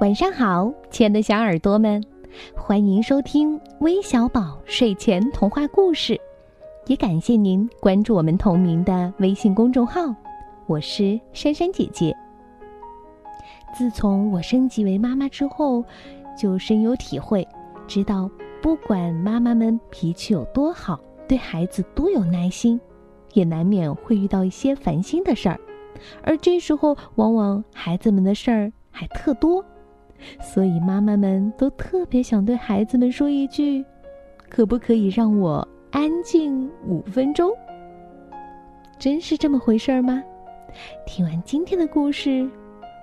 晚上好，亲爱的小耳朵们，欢迎收听微小宝睡前童话故事，也感谢您关注我们同名的微信公众号。我是珊珊姐姐。自从我升级为妈妈之后，就深有体会，知道不管妈妈们脾气有多好，对孩子多有耐心，也难免会遇到一些烦心的事儿，而这时候往往孩子们的事儿还特多。所以，妈妈们都特别想对孩子们说一句：“可不可以让我安静五分钟？”真是这么回事吗？听完今天的故事，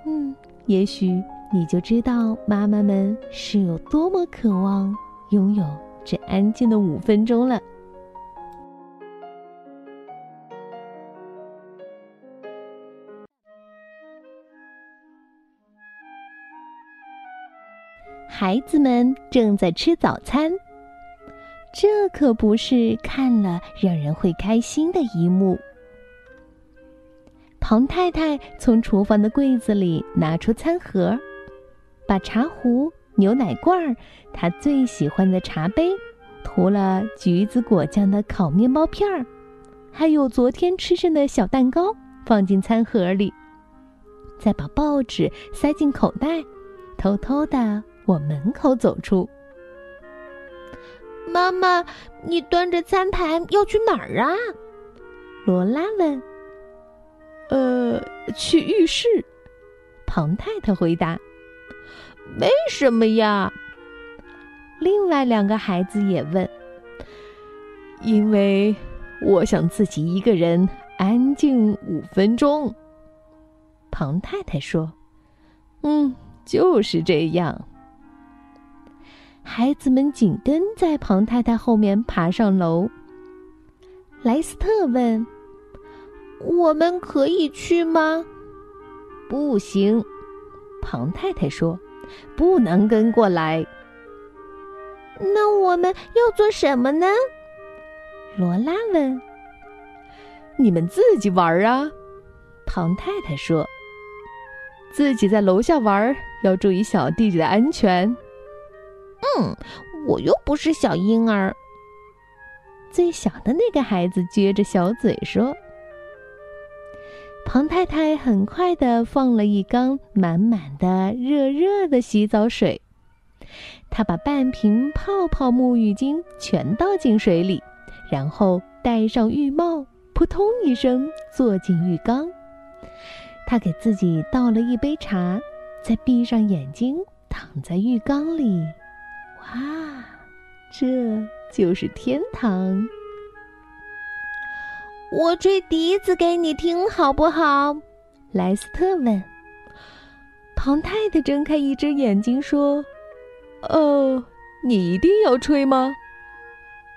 嗯，也许你就知道妈妈们是有多么渴望拥有这安静的五分钟了。孩子们正在吃早餐，这可不是看了让人会开心的一幕。庞太太从厨房的柜子里拿出餐盒，把茶壶、牛奶罐、她最喜欢的茶杯、涂了橘子果酱的烤面包片儿，还有昨天吃剩的小蛋糕放进餐盒里，再把报纸塞进口袋，偷偷的。往门口走出。妈妈，你端着餐盘要去哪儿啊？罗拉问。呃，去浴室。庞太太回答。为什么呀？另外两个孩子也问。因为我想自己一个人安静五分钟。庞太太说。嗯，就是这样。孩子们紧跟在庞太太后面爬上楼。莱斯特问：“我们可以去吗？”“不行。”庞太太说，“不能跟过来。”“那我们要做什么呢？”罗拉问。“你们自己玩啊。”庞太太说，“自己在楼下玩，要注意小弟弟的安全。”嗯，我又不是小婴儿。最小的那个孩子撅着小嘴说：“庞太太很快的放了一缸满满的热热的洗澡水，她把半瓶泡泡沐浴巾全倒进水里，然后戴上浴帽，扑通一声坐进浴缸。她给自己倒了一杯茶，再闭上眼睛躺在浴缸里。”啊，这就是天堂！我吹笛子给你听好不好？莱斯特问。庞太太睁开一只眼睛说：“哦，你一定要吹吗？”“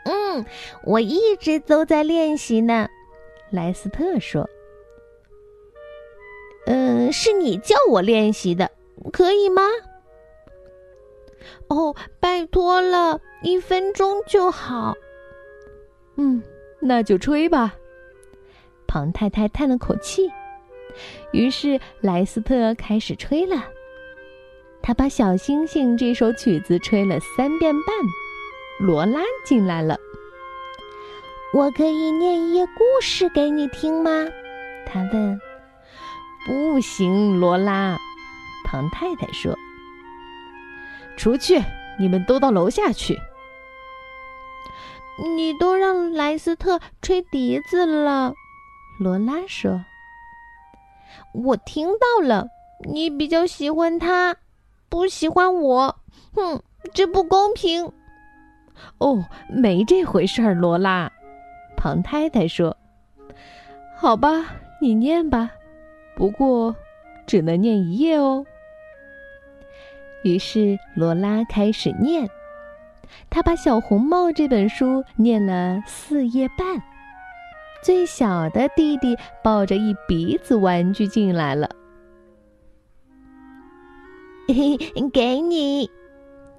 嗯，我一直都在练习呢。”莱斯特说。“嗯，是你叫我练习的，可以吗？”哦，拜托了，一分钟就好。嗯，那就吹吧。庞太太叹了口气，于是莱斯特开始吹了。他把《小星星》这首曲子吹了三遍半。罗拉进来了，我可以念一页故事给你听吗？他问。不行，罗拉。庞太太说。出去！你们都到楼下去。你都让莱斯特吹笛子了，罗拉说。我听到了，你比较喜欢他，不喜欢我。哼，这不公平。哦，没这回事儿，罗拉。庞太太说。好吧，你念吧，不过只能念一页哦。于是罗拉开始念，她把《小红帽》这本书念了四页半。最小的弟弟抱着一鼻子玩具进来了，嘿，给你。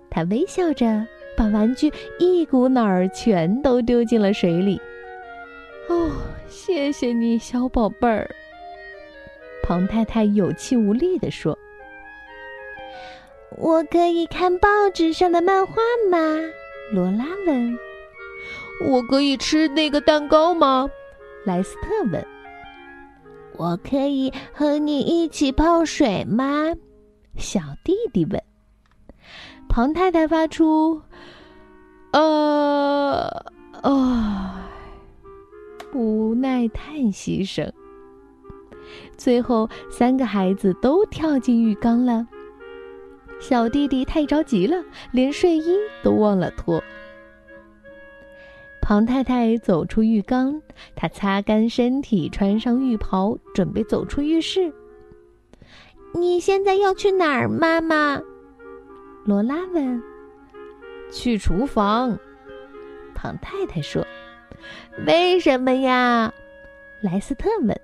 他微笑着把玩具一股脑儿全都丢进了水里。哦，谢谢你，小宝贝儿。庞太太有气无力地说。我可以看报纸上的漫画吗？罗拉问。我可以吃那个蛋糕吗？莱斯特问。我可以和你一起泡水吗？小弟弟问。庞太太发出“呃啊”无奈叹息声。最后，三个孩子都跳进浴缸了。小弟弟太着急了，连睡衣都忘了脱。庞太太走出浴缸，她擦干身体，穿上浴袍，准备走出浴室。你现在要去哪儿，妈妈？罗拉问。去厨房。庞太太说。为什么呀？莱斯特问。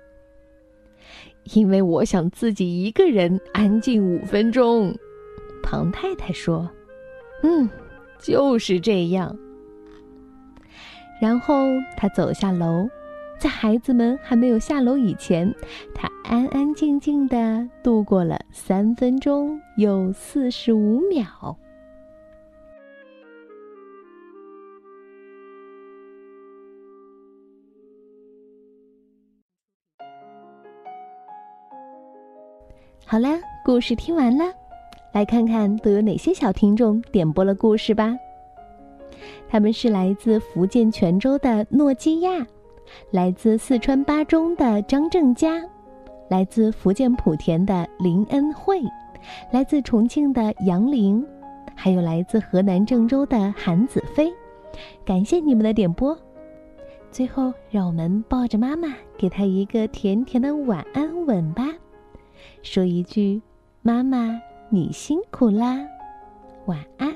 因为我想自己一个人安静五分钟。庞太太说。嗯，就是这样。然后他走下楼，在孩子们还没有下楼以前，他安安静静的度过了三分钟又四十五秒。好了，故事听完了，来看看都有哪些小听众点播了故事吧。他们是来自福建泉州的诺基亚，来自四川巴中的张正佳，来自福建莆田的林恩惠，来自重庆的杨玲，还有来自河南郑州的韩子飞。感谢你们的点播。最后，让我们抱着妈妈，给她一个甜甜的晚安吻吧，说一句：“妈妈，你辛苦啦，晚安。”